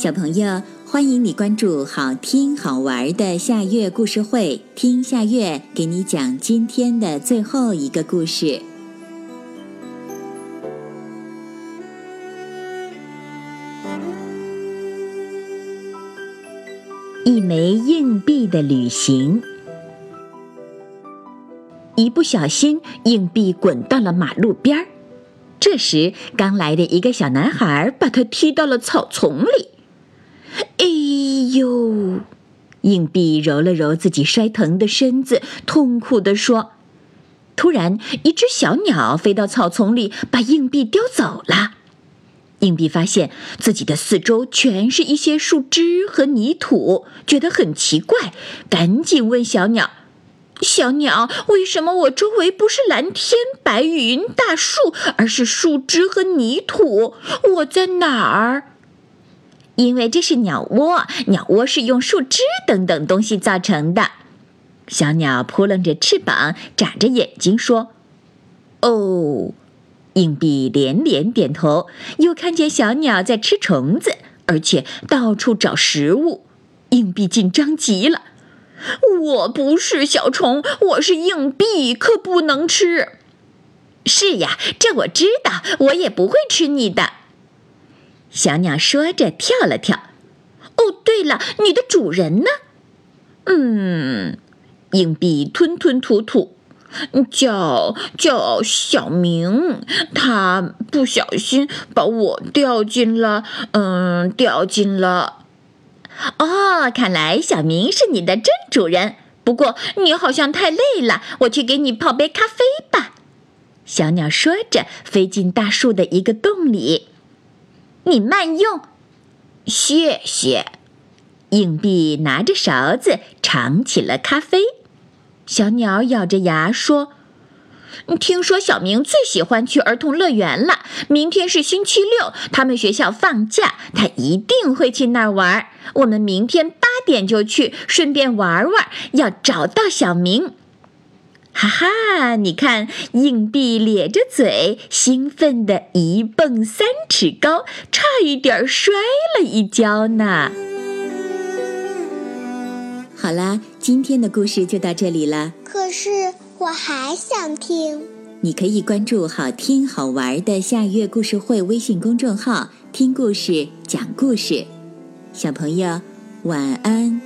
小朋友，欢迎你关注好听好玩的夏月故事会，听夏月给你讲今天的最后一个故事。一枚硬币的旅行，一不小心，硬币滚到了马路边儿。这时，刚来的一个小男孩把它踢到了草丛里。哎呦！硬币揉了揉自己摔疼的身子，痛苦地说：“突然，一只小鸟飞到草丛里，把硬币叼走了。”硬币发现自己的四周全是一些树枝和泥土，觉得很奇怪，赶紧问小鸟：“小鸟，为什么我周围不是蓝天、白云、大树，而是树枝和泥土？我在哪儿？”因为这是鸟窝，鸟窝是用树枝等等东西造成的。小鸟扑棱着翅膀，眨着眼睛说：“哦。”硬币连连点头，又看见小鸟在吃虫子，而且到处找食物。硬币紧张极了：“我不是小虫，我是硬币，可不能吃。”“是呀，这我知道，我也不会吃你的。”小鸟说着跳了跳。“哦，对了，你的主人呢？”“嗯。”硬币吞吞吐吐。叫叫小明，他不小心把我掉进了，嗯，掉进了。哦，看来小明是你的真主人。不过你好像太累了，我去给你泡杯咖啡吧。小鸟说着，飞进大树的一个洞里。你慢用，谢谢。硬币拿着勺子尝起了咖啡。小鸟咬着牙说：“听说小明最喜欢去儿童乐园了。明天是星期六，他们学校放假，他一定会去那儿玩。我们明天八点就去，顺便玩玩。要找到小明。”哈哈，你看，硬币咧着嘴，兴奋的一蹦三尺高，差一点摔了一跤呢。好啦，今天的故事就到这里了。可是我还想听。你可以关注“好听好玩的夏月故事会”微信公众号，听故事，讲故事。小朋友，晚安。